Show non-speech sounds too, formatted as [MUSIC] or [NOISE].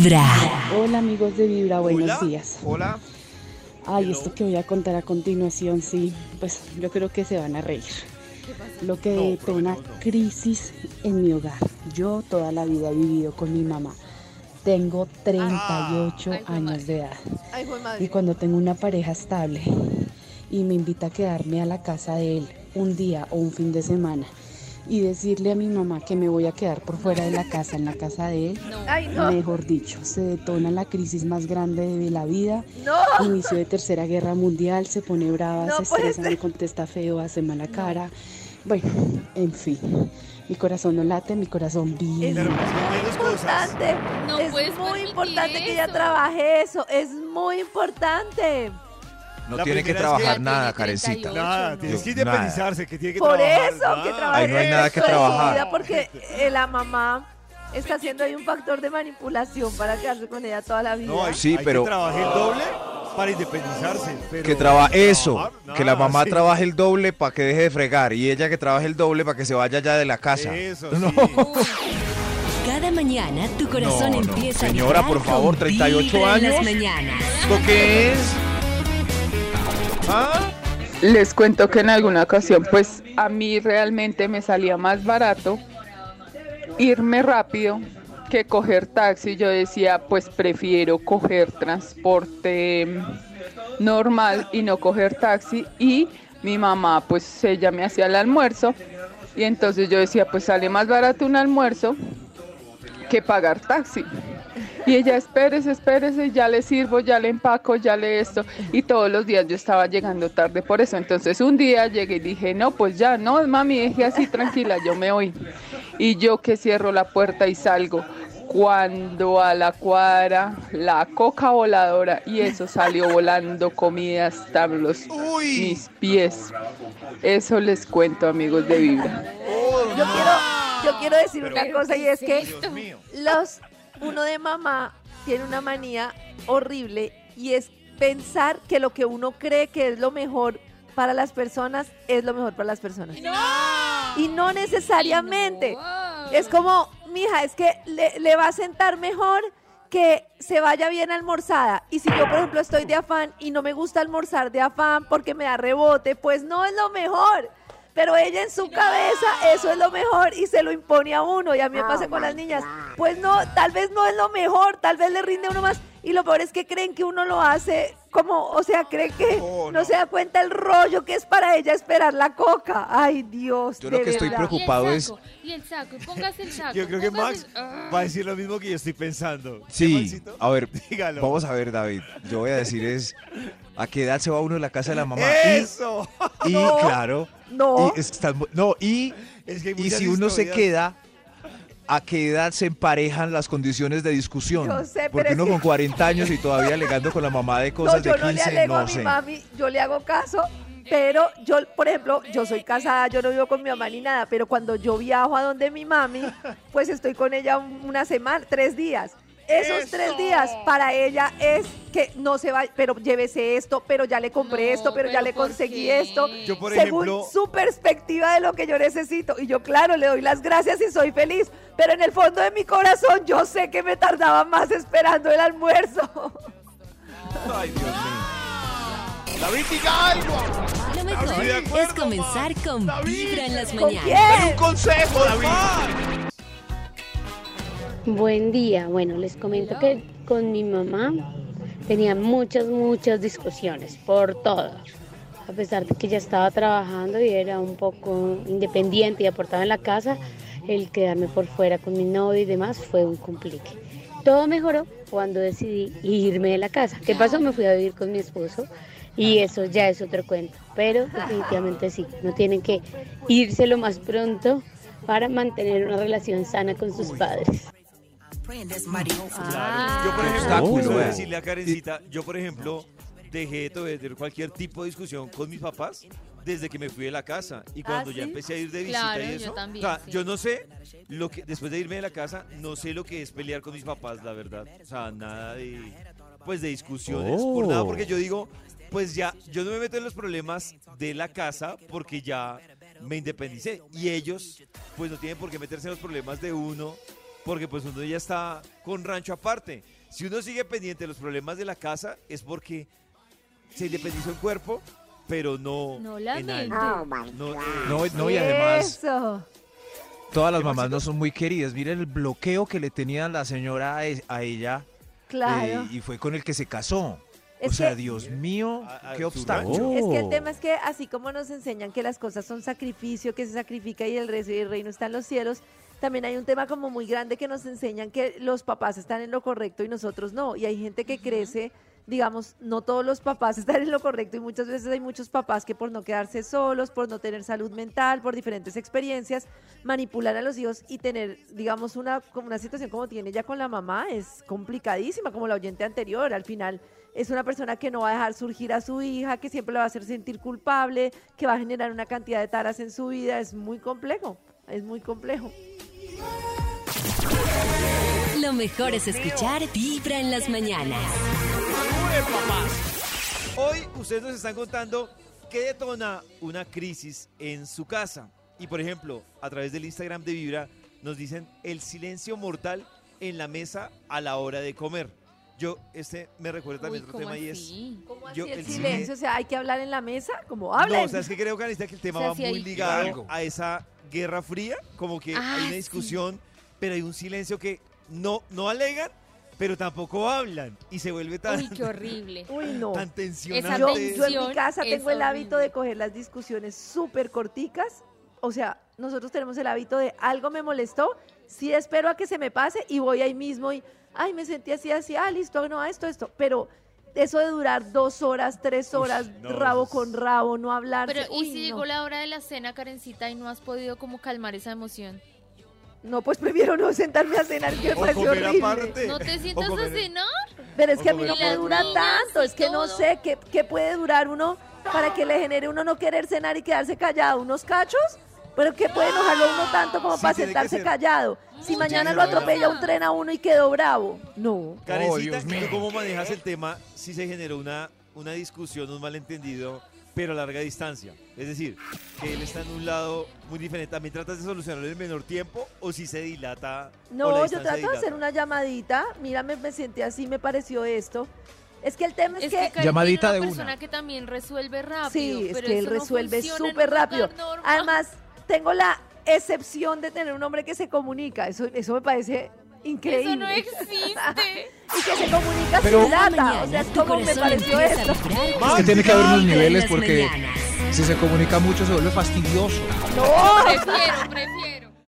Vibra. Hola amigos de Vibra, buenos Hola. días. Hola. Ay, Hello. esto que voy a contar a continuación, sí, pues yo creo que se van a reír. Lo que No, detona una crisis en mi hogar. Yo toda la vida he vivido con mi mamá. Tengo 38 Ay, jue años madre. de edad. Ay. Y cuando tengo una pareja estable y me invita a quedarme a la casa de él un día o un fin de semana y decirle a mi mamá que me voy a quedar por fuera de la casa, en la casa de él, Ay, no. mejor dicho, se detona la crisis más grande de la vida. No. Inicio de tercera guerra mundial, se pone brava, No se estresa, me contesta feo, hace mala cara. Bueno, en fin, mi corazón no late, mi corazón Es. Pero menos cosas. importante. No es muy importante que ella trabaje eso. Es muy importante. No La tiene que primera es que- trabajar nada. 38, Nada, no. tienes que Nada. independizarse, que tiene que Por trabajar. eso, que trabaje Ahí no hay nada que trabajar. vida, porque eh, la mamá está haciendo ahí un factor de manipulación para quedarse con ella toda la vida. No, hay, Sí, hay pero- que trabaje el doble para independizarse. Pero Que trabaje eso, trabajar, que la mamá sí. trabaje el doble para que deje de fregar y ella que trabaje el doble para que se vaya ya de la casa. Eso, No. sí. [LAUGHS] Cada mañana tu corazón No, no. empieza a Señora, por favor, con 38 Vibra en las años. ¿Esto qué es? Les cuento que en alguna ocasión, pues a mí realmente me salía más barato irme rápido que coger taxi. Yo decía, pues prefiero coger transporte normal y no coger taxi. Y mi mamá, pues ella me hacía el almuerzo. Y entonces yo decía, pues sale más barato un almuerzo que pagar taxi. Y ella, espérese, espérese, ya le sirvo, ya le empaco, ya le esto. Y todos los días yo estaba llegando tarde por eso. Entonces un día llegué y dije, no, pues ya, no, mami, deje así tranquila, yo me voy. Y yo que cierro la puerta y salgo. Cuando a la cuadra, la coca voladora, y eso salió volando comida hasta los mis pies. Eso les cuento, amigos de Vibra. Yo quiero, yo quiero decir Pero- una cosa y es que los uno de mamá tiene una manía horrible y es pensar que lo que uno cree que es lo mejor para las personas es lo mejor para las personas. Y no necesariamente. No. Es como, mija, es que le, le va a sentar mejor que se vaya bien almorzada. Y si yo, por ejemplo, estoy de afán y no me gusta almorzar de afán porque me da rebote, pues no es lo mejor. Pero ella en su cabeza eso es lo mejor y se lo impone a uno. Y a mí me pasa con las niñas. Pues no, tal vez no es lo mejor, tal vez le rinde a uno más. Y lo peor es que creen que uno lo hace como, o sea, creen que Oh, no. no. se da cuenta el rollo que es para ella esperar la coca. Ay, Dios. Yo lo que estoy preocupado Y el es- Y el saco, y póngase el [LAUGHS] saco. Yo creo que Max el- Ah. va a decir lo mismo que yo estoy pensando. ¿Qué, Sí, a ver, [LAUGHS] Dígalo. vamos a ver, David. Yo voy a decir es, ¿a qué edad se va uno de la casa de la mamá? ¡Eso! Y, y, [LAUGHS] No. claro, No. y, están mu- no, y, Es que hay y si uno se queda, ¿a qué edad se emparejan las condiciones de discusión? Yo sé, pero Porque uno con 40 años y todavía alegando con la mamá de No, cosas yo de no le 15, alego a no mi sé. mami, yo le hago caso, pero yo, por ejemplo, yo soy casada, yo no vivo con mi mamá ni nada, pero cuando yo viajo a donde mi mami, pues estoy con ella un- una semana, tres días. Esos tres días para ella es que no se va, pero llévese esto, pero ya le compré No, esto, pero, ya le ¿por conseguí qué? esto, Yo, por según ejemplo- su perspectiva de lo que yo necesito. Y yo, claro, le doy las gracias y soy feliz, pero en el fondo de mi corazón yo sé que me tardaba más esperando el almuerzo. [LAUGHS] Ay, Dios mío. David. Lo mejor Estoy de acuerdo, es comenzar con David. Vibra en las ¿Con mañanas. quién? Un consejo, David. Buen día. Bueno, les comento que con mi mamá tenía muchas, muchas discusiones por todo. A pesar de que ya estaba trabajando y era un poco independiente y aportaba en la casa, el quedarme por fuera con mi novio y demás fue un complique. Todo mejoró cuando decidí irme de la casa. ¿Qué pasó? Me fui a vivir con mi esposo y eso ya es otro cuento. Pero definitivamente sí, no tienen que irse lo más pronto para mantener una relación sana con sus padres. Ah. Yo, por ejemplo, quiero decirle a Karencita, yo, por ejemplo, dejé de tener cualquier tipo de discusión con mis papás desde que me fui de la casa. Y cuando ya ¿sí? empecé a ir de visita Claro, y yo eso. también, o sea, sí. yo no sé lo que, después de irme de la casa, no sé lo que es pelear con mis papás, la verdad. O sea, nada de, pues, de discusiones, por nada, Oh. porque yo digo, pues ya, yo no me meto en los problemas de la casa porque ya me independicé. Y ellos, pues no tienen por qué meterse en los problemas de uno porque pues uno ya está con rancho aparte. Si uno sigue pendiente de los problemas de la casa es porque se independizó el cuerpo, pero no, No en la alma. mente. No, eh, No, no, y además Eso. todas las ¿Qué mamás no son muy queridas. Miren el bloqueo que le tenía la señora a ella Claro. eh, y fue con el que se casó. Es o sea, que- Dios mío, A- a qué obstáculo. Es que el tema es que así como nos enseñan que las cosas son sacrificio, que se sacrifica y el resto y el reino está en los cielos, también hay un tema como muy grande que nos enseñan que los papás están en lo correcto y nosotros no. Y hay gente que crece, digamos, no todos los papás [LAUGHS] están en lo correcto y muchas veces hay muchos papás que por no quedarse solos, por no tener salud mental, por diferentes experiencias, manipulan a los hijos y tener, digamos, una, una situación como tiene ella con la mamá es complicadísima, como la oyente anterior. Al final es una persona que no va a dejar surgir a su hija, que siempre la va a hacer sentir culpable, que va a generar una cantidad de taras en su vida. Es muy complejo, es muy complejo. Lo mejor es escuchar Vibra en las mañanas. Hoy ustedes nos están contando qué detona una crisis en su casa. Y por ejemplo, a través del Instagram de Vibra nos dicen el silencio mortal en la mesa a la hora de comer. Yo, este me recuerda también Uy, otro ¿cómo tema y es... así? ¿Cómo así Yo- el el silencio? cine- O sea, hay que hablar en la mesa, como hablen. No, o sea, es que creo, que el tema O sea, va si muy hay- ligado Algo. a esa guerra fría, como que Ah, hay una sí. discusión, pero hay un silencio que no, no alegan, pero tampoco hablan y se vuelve tan, Uy, qué horrible. Uy, no. tan tensionante. Yo, yo en mi casa tengo el hábito horrible. de coger las discusiones súper corticas. O sea, nosotros tenemos el hábito de algo me molestó, sí espero a que se me pase y voy ahí mismo y, ay, me sentí así, así, ah, listo, no, esto, esto. Pero eso de durar dos horas, tres horas, no, rabo con rabo, no hablar. Pero, ¿y si llegó la hora de la cena, Karencita, y no has podido como calmar esa emoción? No, pues prefiero no sentarme a cenar, que me comer horrible. aparte. ¿No te sientas a cenar? Pero es que a mí no me dura tanto, es que no sé qué, qué puede durar uno para que le genere uno no querer cenar y quedarse callado, unos cachos, pero que puede enojarlo a uno tanto como Sí, para sentarse ser. callado. Si mañana lo atropella un tren a uno y quedó bravo, no. Karencita, Oh, ¿tú mío. cómo manejas el tema si se generó una, una discusión, un malentendido, pero a larga distancia? Es decir, que él está en un lado muy diferente. ¿También tratas de solucionarlo en el menor tiempo o si se dilata? o la No, yo trato de hacer una llamadita, mírame, me siente así, me pareció esto. Es que el tema es, Es que que Llamadita de una una. persona que también resuelve rápido. Sí, es que él no resuelve súper rápido. normal. Además, tengo la excepción de tener un hombre que se comunica. Eso, eso me parece increíble. Eso no existe. [LAUGHS] y que se comunica Pero- sin lata. mañana O sea, como me pareció esto. Es que tiene que haber unos niveles porque si se comunica mucho se vuelve fastidioso. No, Prefiero, prefiero